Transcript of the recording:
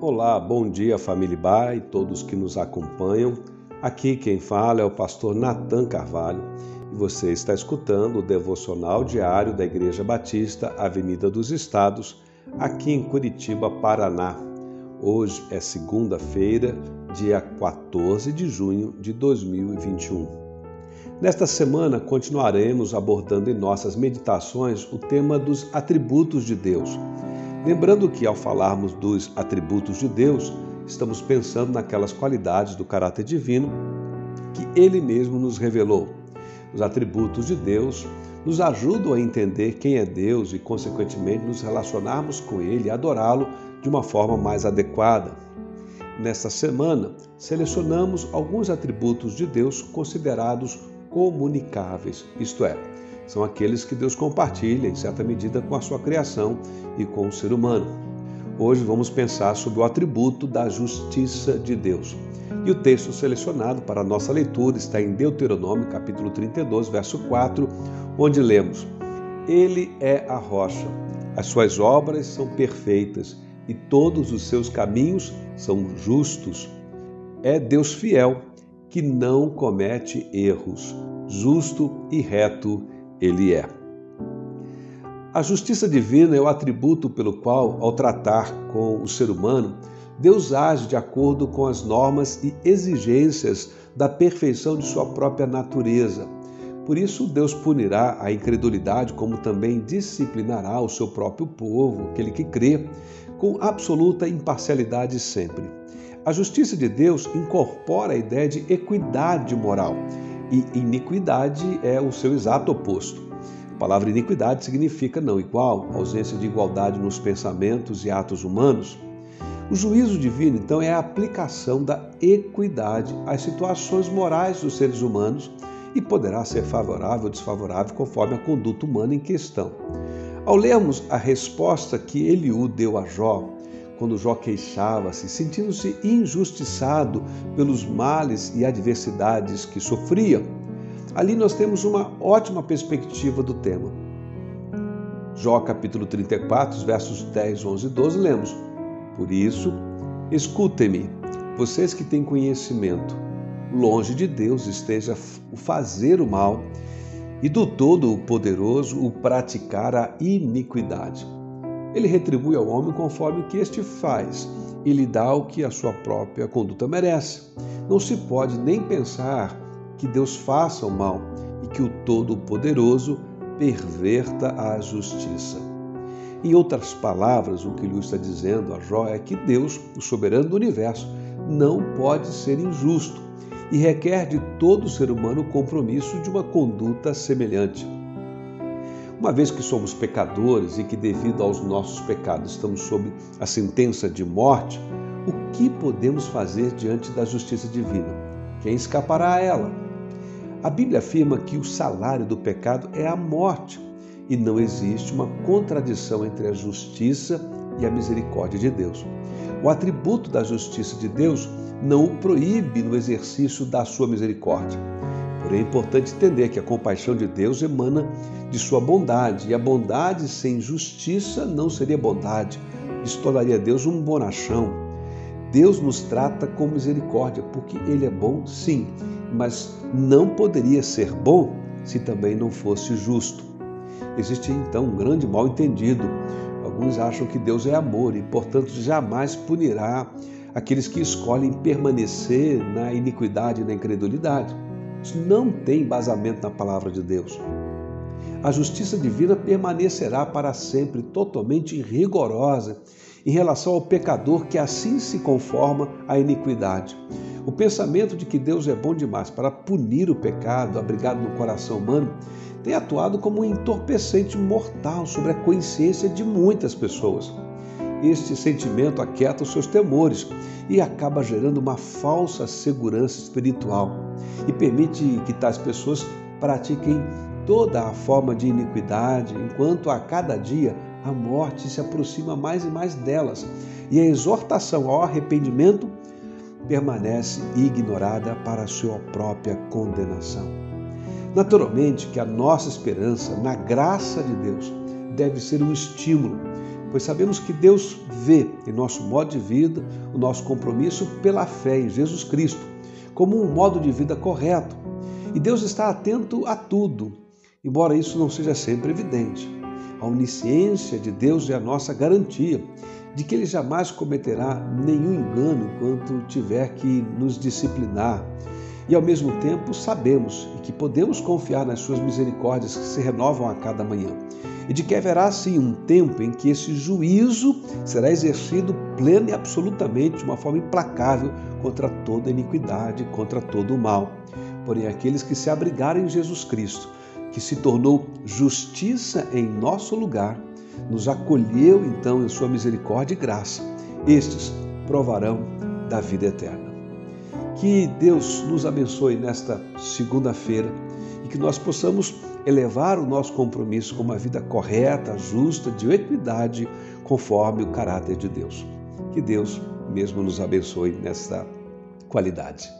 Olá, bom dia família Bar e todos que nos acompanham. Aqui quem fala é o pastor Nathan Carvalho e você está escutando o devocional diário da Igreja Batista Avenida dos Estados, aqui em Curitiba, Paraná. Hoje é segunda-feira, dia 14 de junho de 2021. Nesta semana continuaremos abordando em nossas meditações o tema dos atributos de Deus Lembrando que, ao falarmos dos atributos de Deus, estamos pensando naquelas qualidades do caráter divino que Ele mesmo nos revelou. Os atributos de Deus nos ajudam a entender quem é Deus e, consequentemente, nos relacionarmos com Ele e adorá-lo de uma forma mais adequada. Nesta semana, selecionamos alguns atributos de Deus considerados comunicáveis, isto é, são aqueles que Deus compartilha, em certa medida, com a sua criação e com o ser humano. Hoje vamos pensar sobre o atributo da justiça de Deus. E o texto selecionado para a nossa leitura está em Deuteronômio, capítulo 32, verso 4, onde lemos: Ele é a rocha, as suas obras são perfeitas e todos os seus caminhos são justos. É Deus fiel, que não comete erros, justo e reto ele é. A justiça divina é o atributo pelo qual, ao tratar com o ser humano, Deus age de acordo com as normas e exigências da perfeição de sua própria natureza. Por isso, Deus punirá a incredulidade, como também disciplinará o seu próprio povo, aquele que crê, com absoluta imparcialidade sempre. A justiça de Deus incorpora a ideia de equidade moral e iniquidade é o seu exato oposto. A palavra iniquidade significa não igual, ausência de igualdade nos pensamentos e atos humanos. O juízo divino, então, é a aplicação da equidade às situações morais dos seres humanos e poderá ser favorável ou desfavorável conforme a conduta humana em questão. Ao lermos a resposta que Eliú deu a Jó, quando Jó queixava-se, sentindo-se injustiçado pelos males e adversidades que sofria. Ali nós temos uma ótima perspectiva do tema. Jó capítulo 34, versos 10, 11 e 12, lemos: Por isso, escutem-me, vocês que têm conhecimento, longe de Deus esteja o fazer o mal e do Todo-Poderoso o praticar a iniquidade ele retribui ao homem conforme o que este faz e lhe dá o que a sua própria conduta merece. Não se pode nem pensar que Deus faça o mal e que o Todo-Poderoso perverta a justiça. Em outras palavras, o que Lhe está dizendo a Jó é que Deus, o soberano do universo, não pode ser injusto e requer de todo ser humano o compromisso de uma conduta semelhante. Uma vez que somos pecadores e que, devido aos nossos pecados, estamos sob a sentença de morte, o que podemos fazer diante da justiça divina? Quem escapará a ela? A Bíblia afirma que o salário do pecado é a morte e não existe uma contradição entre a justiça e a misericórdia de Deus. O atributo da justiça de Deus não o proíbe no exercício da sua misericórdia. Porém, é importante entender que a compaixão de Deus emana de sua bondade, e a bondade sem justiça não seria bondade. Isso tornaria Deus um bonachão. Deus nos trata com misericórdia, porque Ele é bom, sim, mas não poderia ser bom se também não fosse justo. Existe então um grande mal entendido. Alguns acham que Deus é amor e, portanto, jamais punirá aqueles que escolhem permanecer na iniquidade e na incredulidade. Isso não tem embasamento na palavra de Deus. A justiça divina permanecerá para sempre totalmente rigorosa em relação ao pecador que assim se conforma à iniquidade. O pensamento de que Deus é bom demais para punir o pecado abrigado no coração humano tem atuado como um entorpecente mortal sobre a consciência de muitas pessoas. Este sentimento aquieta os seus temores e acaba gerando uma falsa segurança espiritual e permite que tais pessoas pratiquem toda a forma de iniquidade, enquanto a cada dia a morte se aproxima mais e mais delas e a exortação ao arrependimento permanece ignorada para a sua própria condenação. Naturalmente que a nossa esperança na graça de Deus deve ser um estímulo pois sabemos que Deus vê em nosso modo de vida o nosso compromisso pela fé em Jesus Cristo como um modo de vida correto. E Deus está atento a tudo, embora isso não seja sempre evidente. A onisciência de Deus é a nossa garantia de que Ele jamais cometerá nenhum engano enquanto tiver que nos disciplinar. E ao mesmo tempo sabemos que podemos confiar nas Suas misericórdias que se renovam a cada manhã e de que haverá sim um tempo em que esse juízo será exercido pleno e absolutamente de uma forma implacável contra toda iniquidade, contra todo o mal. Porém, aqueles que se abrigarem em Jesus Cristo, que se tornou justiça em nosso lugar, nos acolheu então em sua misericórdia e graça, estes provarão da vida eterna. Que Deus nos abençoe nesta segunda-feira e que nós possamos elevar o nosso compromisso com uma vida correta, justa, de equidade, conforme o caráter de Deus. Que Deus mesmo nos abençoe nessa qualidade.